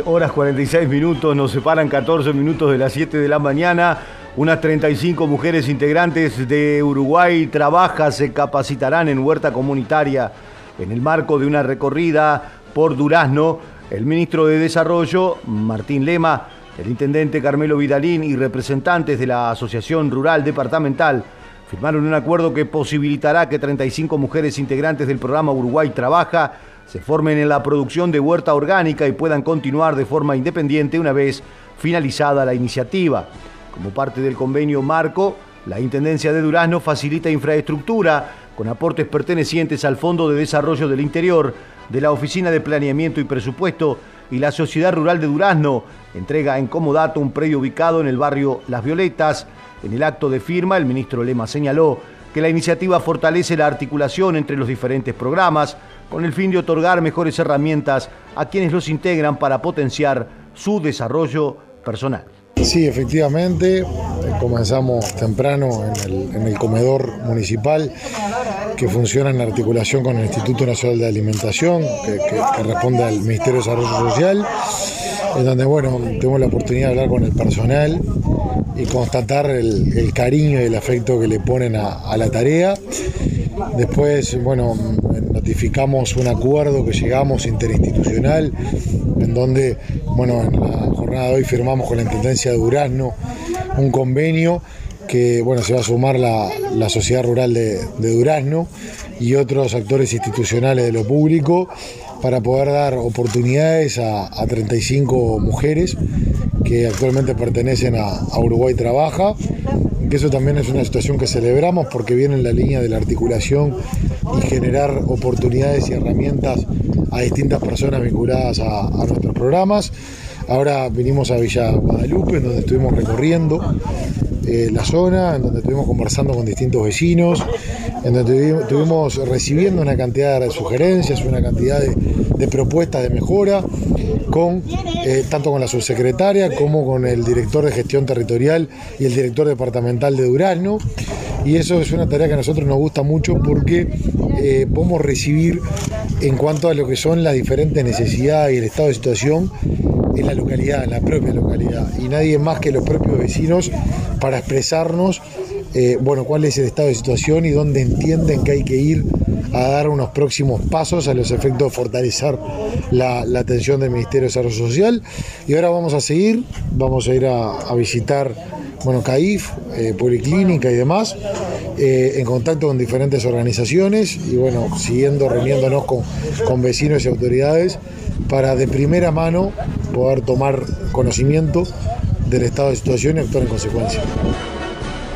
S1: horas 46 minutos, nos separan 14 minutos de las 7 de la mañana. Unas 35 mujeres integrantes de Uruguay trabaja, se capacitarán en huerta comunitaria en el marco de una recorrida por Durazno. El ministro de Desarrollo, Martín Lema, el intendente Carmelo Vidalín y representantes de la Asociación Rural Departamental firmaron un acuerdo que posibilitará que 35 mujeres integrantes del programa Uruguay Trabaja se formen en la producción de huerta orgánica y puedan continuar de forma independiente una vez finalizada la iniciativa. Como parte del convenio marco, la Intendencia de Durazno facilita infraestructura con aportes pertenecientes al Fondo de Desarrollo del Interior, de la Oficina de Planeamiento y Presupuesto y la Sociedad Rural de Durazno. Entrega en comodato un predio ubicado en el barrio Las Violetas. En el acto de firma, el ministro Lema señaló que la iniciativa fortalece la articulación entre los diferentes programas, con el fin de otorgar mejores herramientas a quienes los integran para potenciar su desarrollo personal.
S24: Sí, efectivamente, eh, comenzamos temprano en el, en el, comedor municipal que funciona en articulación con el Instituto Nacional de Alimentación, que, responde al Ministerio de Desarrollo Social, en donde, bueno, tengo la oportunidad de hablar con el personal y constatar el, el cariño y el afecto que le ponen a, a la tarea. Después, bueno, notificamos un acuerdo que llegamos interinstitucional, en donde, bueno, en la jornada de hoy firmamos con la Intendencia de Durazno un convenio que, bueno, se va a sumar la, la Sociedad Rural de, Durazno y otros actores institucionales de lo público para poder dar oportunidades a, a 35 mujeres que actualmente pertenecen a, Uruguay Trabaja eso también es una situación que celebramos porque viene en la línea de la articulación y generar oportunidades y herramientas a distintas personas vinculadas a, a nuestros programas. Ahora vinimos a Villa Guadalupe, donde estuvimos recorriendo eh, la zona, en donde estuvimos conversando con distintos vecinos, en donde estuvimos recibiendo una cantidad de sugerencias, una cantidad de, propuestas de mejora, con, eh, tanto con la subsecretaria como con el director de gestión territorial y el director departamental de Durazno. Y eso es una tarea que a nosotros nos gusta mucho porque eh, podemos recibir en cuanto a lo que son las diferentes necesidades y el estado de situación en la localidad, en la propia localidad. Y nadie más que los propios vecinos para expresarnos eh, bueno, cuál es el estado de situación y dónde entienden que hay que ir a dar unos próximos pasos a los efectos de fortalecer la, atención del Ministerio de Desarrollo Social. Y ahora vamos a seguir, vamos a ir a, visitar bueno, CAIF, eh, Policlínica y demás, eh, en contacto con diferentes organizaciones y bueno, siguiendo, reuniéndonos con vecinos y autoridades para de primera mano poder tomar conocimiento del estado de situación y actuar en consecuencia.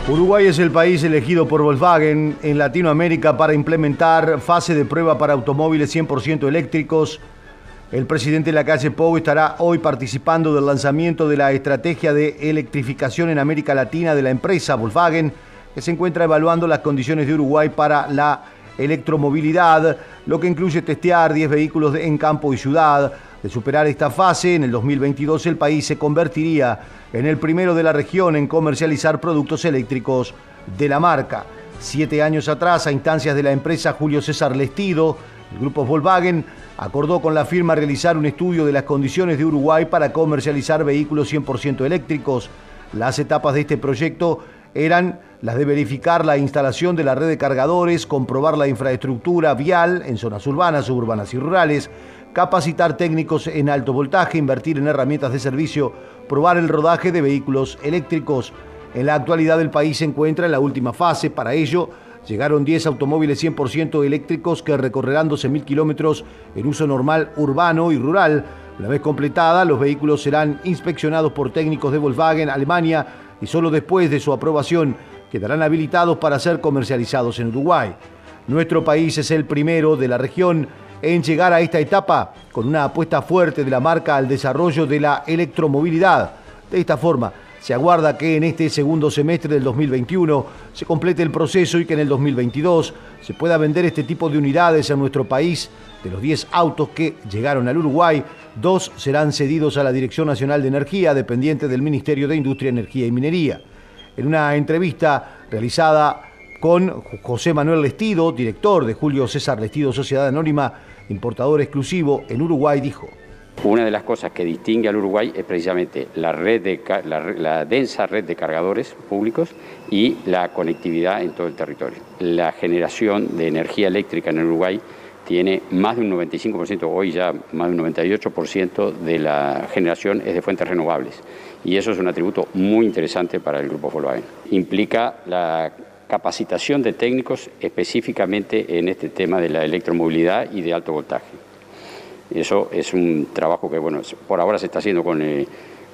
S1: Uruguay es el país elegido por Volkswagen en Latinoamérica para implementar fase de prueba para automóviles 100% eléctricos. El presidente de la calle Pou estará hoy participando del lanzamiento de la estrategia de electrificación en América Latina de la empresa Volkswagen, que se encuentra evaluando las condiciones de Uruguay para la electromovilidad, lo que incluye testear 10 vehículos en campo y ciudad. De superar esta fase, en el 2022 el país se convertiría en el primero de la región en comercializar productos eléctricos de la marca. Siete años atrás, a instancias de la empresa Julio César Lestido, el grupo Volkswagen acordó con la firma realizar un estudio de las condiciones de Uruguay para comercializar vehículos 100% eléctricos. Las etapas de este proyecto eran las de verificar la instalación de la red de cargadores, comprobar la infraestructura vial en zonas urbanas, suburbanas y rurales, capacitar técnicos en alto voltaje, invertir en herramientas de servicio probar el rodaje de vehículos eléctricos. En la actualidad el país se encuentra en la última fase. Para ello, llegaron 10 automóviles 100% eléctricos que recorrerán 12.000 kilómetros en uso normal urbano y rural. Una vez completada, los vehículos serán inspeccionados por técnicos de Volkswagen Alemania y solo después de su aprobación quedarán habilitados para ser comercializados en Uruguay. Nuestro país es el primero de la región en llegar a esta etapa con una apuesta fuerte de la marca al desarrollo de la electromovilidad. De esta forma, se aguarda que en este segundo semestre del 2021 se complete el proceso y que en el 2022 se pueda vender este tipo de unidades en nuestro país. De los 10 autos que llegaron al Uruguay, dos serán cedidos a la Dirección Nacional de Energía, dependiente del Ministerio de Industria, Energía y Minería. En una entrevista realizada con José Manuel Lestido, director de Julio César Lestido Sociedad Anónima, importador exclusivo en Uruguay, dijo.
S25: Una de las cosas que distingue al Uruguay es precisamente la, red de, la, densa red de cargadores públicos y la conectividad en todo el territorio. La generación de energía eléctrica en el Uruguay tiene más de un 95%, hoy ya más de un 98% de la generación es de fuentes renovables. Y eso es un atributo muy interesante para el Grupo Volkswagen. Implica la capacitación de técnicos específicamente en este tema de la electromovilidad y de alto voltaje. Eso es un trabajo que, bueno, por ahora se está haciendo con, el,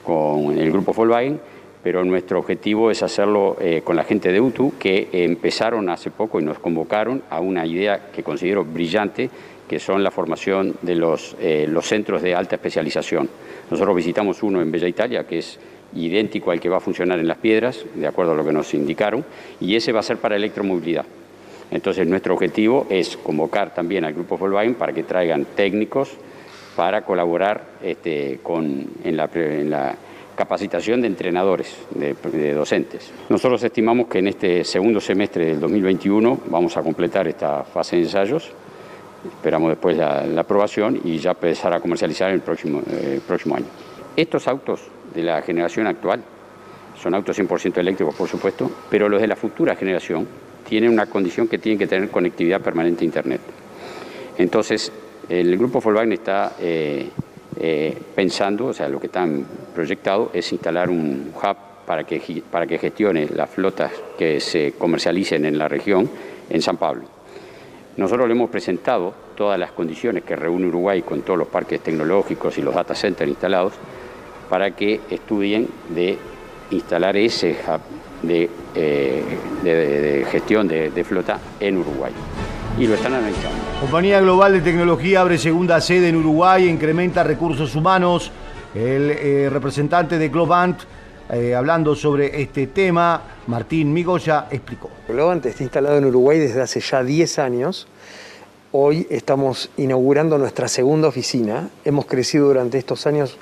S25: con el grupo Volkswagen, pero nuestro objetivo es hacerlo eh, con la gente de UTU, que empezaron hace poco y nos convocaron a una idea que considero brillante, que son la formación de los, eh, los centros de alta especialización. Nosotros visitamos uno en Bella Italia, que es idéntico al que va a funcionar en Las Piedras, de acuerdo a lo que nos indicaron, y ese va a ser para electromovilidad. Entonces nuestro objetivo es convocar también al Grupo Volkswagen para que traigan técnicos para colaborar este, con, en, la, capacitación de entrenadores, de, docentes. Nosotros estimamos que en este segundo semestre del 2021 vamos a completar esta fase de ensayos, esperamos después la, aprobación y ya empezar a comercializar el próximo, eh, próximo año. Estos autos de la generación actual son autos 100% eléctricos, por supuesto, pero los de la futura generación tienen una condición que tienen que tener conectividad permanente a Internet. Entonces, el grupo Volkswagen está eh, eh, pensando, o sea, lo que están proyectado es instalar un hub para que, para que gestione las flotas que se comercialicen en la región en San Pablo. Nosotros le hemos presentado todas las condiciones que reúne Uruguay con todos los parques tecnológicos y los data centers instalados para que estudien de instalar ese hub de, eh, gestión de, flota en Uruguay. Y lo están analizando.
S1: Compañía Global de Tecnología abre segunda sede en Uruguay, incrementa recursos humanos. El eh, representante de Globant, eh, hablando sobre este tema, Martín Migoya, explicó.
S26: Globant está instalado en Uruguay desde hace ya 10 años. Hoy estamos inaugurando nuestra segunda oficina. Hemos crecido durante estos años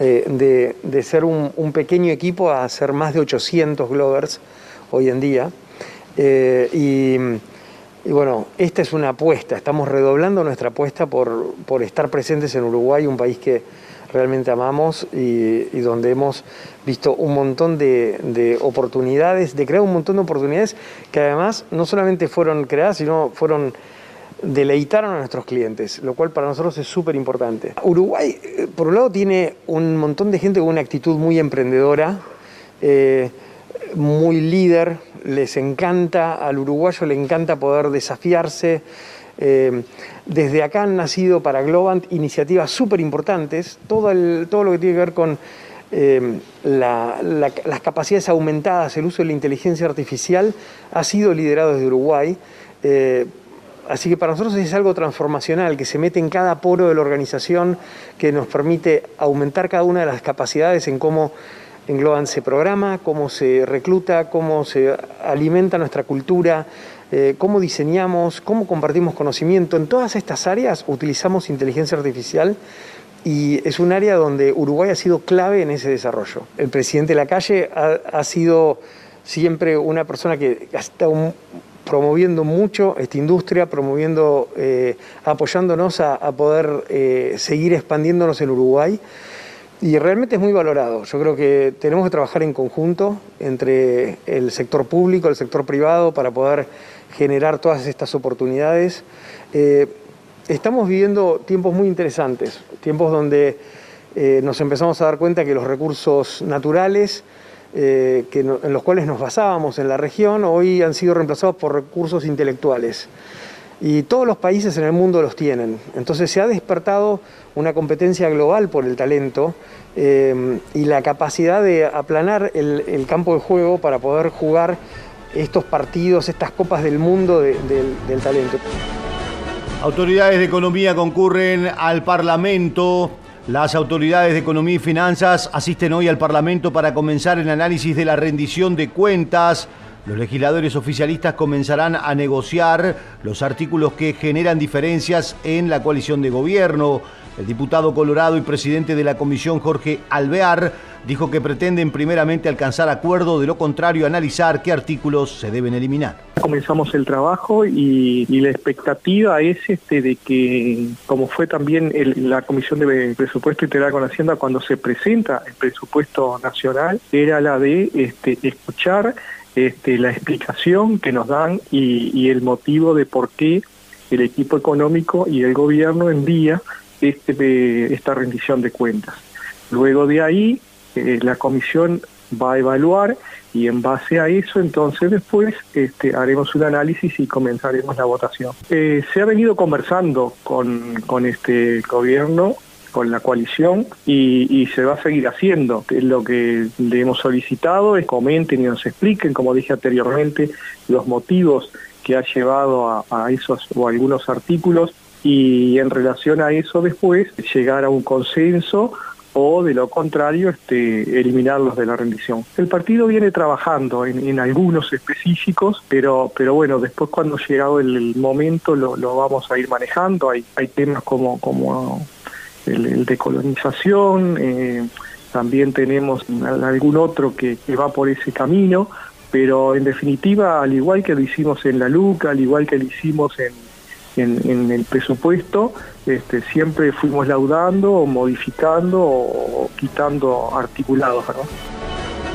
S26: eh, de, ser un, pequeño equipo a ser más de 800 Glovers hoy en día. Eh, y, bueno, esta es una apuesta, estamos redoblando nuestra apuesta por, por estar presentes en Uruguay, un país que realmente amamos y, donde hemos visto un montón de, de, oportunidades, de crear un montón de oportunidades que además no solamente fueron creadas, sino fueron deleitaron a nuestros clientes, lo cual para nosotros es súper importante. Uruguay, eh, por un lado, tiene un montón de gente con una actitud muy emprendedora, eh, muy líder, les encanta, al uruguayo le encanta poder desafiarse. Eh, desde acá han nacido para Globant iniciativas súper importantes, todo, todo lo que tiene que ver con las capacidades aumentadas, el uso de la inteligencia artificial, ha sido liderado desde Uruguay. Así que para nosotros es algo transformacional, que se mete en cada poro de la organización, que nos permite aumentar cada una de las capacidades en cómo Engloban se programa, cómo se recluta, cómo se alimenta nuestra cultura, eh, cómo diseñamos, cómo compartimos conocimiento. En todas estas áreas utilizamos inteligencia artificial y es un área donde Uruguay ha sido clave en ese desarrollo. El presidente de la calle ha, sido siempre una persona que ha estado promoviendo mucho esta industria, promoviendo, eh, apoyándonos a, poder eh, seguir expandiéndonos en Uruguay. Y realmente es muy valorado. Yo creo que tenemos que trabajar en conjunto entre el sector público, el sector privado, para poder generar todas estas oportunidades. Eh, estamos viviendo tiempos muy interesantes, tiempos donde nos empezamos a dar cuenta que los recursos naturales eh, que en los cuales nos basábamos en la región hoy han sido reemplazados por recursos intelectuales. Y todos los países en el mundo los tienen. Entonces se ha despertado una competencia global por el talento eh, y la capacidad de aplanar el, campo de juego para poder jugar estos partidos, estas copas del mundo del talento.
S1: Autoridades de economía concurren al Parlamento. Las autoridades de Economía y Finanzas asisten hoy al Parlamento para comenzar el análisis de la rendición de cuentas. Los legisladores oficialistas comenzarán a negociar los artículos que generan diferencias en la coalición de gobierno. El diputado colorado y presidente de la comisión, Jorge Alvear, dijo que pretenden primeramente alcanzar acuerdo, de lo contrario analizar qué artículos se deben eliminar.
S27: Comenzamos el trabajo y, la expectativa es este de que, como fue también la Comisión de Presupuesto Integral con Hacienda cuando se presenta el presupuesto nacional, era la de este, escuchar este, la explicación que nos dan y el motivo de por qué el equipo económico y el gobierno envía este, esta rendición de cuentas. Luego de ahí, eh, la comisión va a evaluar y en base a eso entonces después este, haremos un análisis y comenzaremos la votación. Eh, se ha venido conversando con, con este gobierno con la coalición y, se va a seguir haciendo. Lo que le hemos solicitado es comenten y nos expliquen, como dije anteriormente, los motivos que ha llevado a esos o algunos artículos y en relación a eso después llegar a un consenso o de lo contrario este, eliminarlos de la rendición. El partido viene trabajando en, algunos específicos, pero, pero bueno, después cuando llegado el, momento lo, vamos a ir manejando. Hay, hay temas como, como el, de colonización, eh, también tenemos algún otro que, que va por ese camino, pero en definitiva, al igual que lo hicimos en la LUCA, al igual que lo hicimos en en, el presupuesto este, siempre fuimos laudando o modificando o, quitando articulados.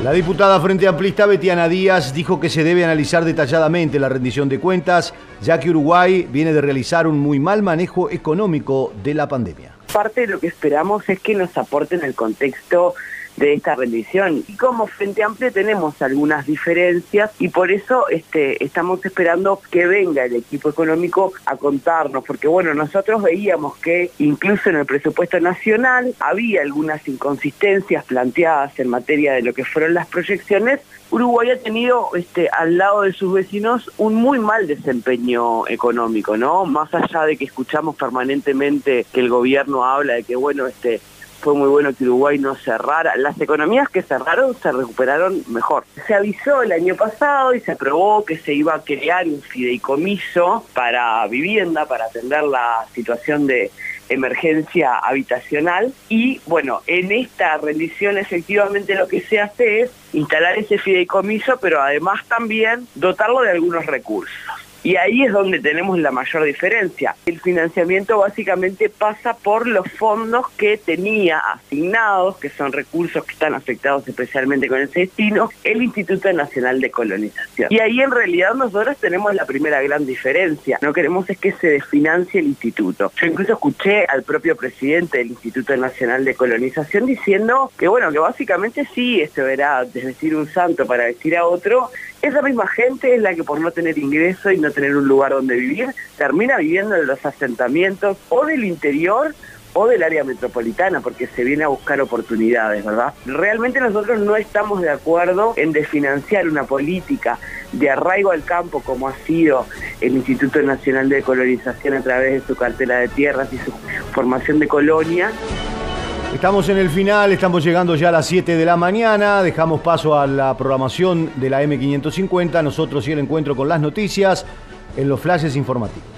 S1: La diputada Frente Amplista Betiana Díaz dijo que se debe analizar detalladamente la rendición de cuentas, ya que Uruguay viene de realizar un muy mal manejo económico de la pandemia.
S28: Parte de lo que esperamos es que nos aporten el contexto de esta rendición. Y como Frente Amplio tenemos algunas diferencias y por eso este, estamos esperando que venga el equipo económico a contarnos, porque bueno, nosotros veíamos que incluso en el presupuesto nacional había algunas inconsistencias planteadas en materia de lo que fueron las proyecciones. Uruguay ha tenido este, al lado de sus vecinos un muy mal desempeño económico, ¿no? Más allá de que escuchamos permanentemente que el gobierno habla de que, bueno, este, fue muy bueno que Uruguay no cerrara. Las economías que cerraron se recuperaron mejor. Se avisó el año pasado y se aprobó que se iba a crear un fideicomiso para vivienda, para atender la situación de emergencia habitacional y bueno, en esta rendición efectivamente lo que se hace es instalar ese fideicomiso, pero además también dotarlo de algunos recursos. Y ahí es donde tenemos la mayor diferencia. El financiamiento básicamente pasa por los fondos que tenía asignados, que son recursos que están afectados especialmente con ese destino, el Instituto Nacional de Colonización. Y ahí en realidad nosotros tenemos la primera gran diferencia. No queremos es que se desfinancie el instituto. Yo incluso escuché al propio presidente del Instituto Nacional de Colonización diciendo que bueno, que básicamente sí, esto era desdecir un santo para decir a otro, esa misma gente es la que por no tener ingreso y no tener un lugar donde vivir, termina viviendo en los asentamientos o del interior o del área metropolitana, porque se viene a buscar oportunidades, ¿verdad? Realmente nosotros no estamos de acuerdo en desfinanciar una política de arraigo al campo como ha sido el Instituto Nacional de Colonización a través de su cartela de tierras y su formación de colonia.
S1: Estamos en el final, estamos llegando ya a las 7 de la mañana, dejamos paso a la programación de la M550, nosotros y el encuentro con las noticias en los flashes informativos.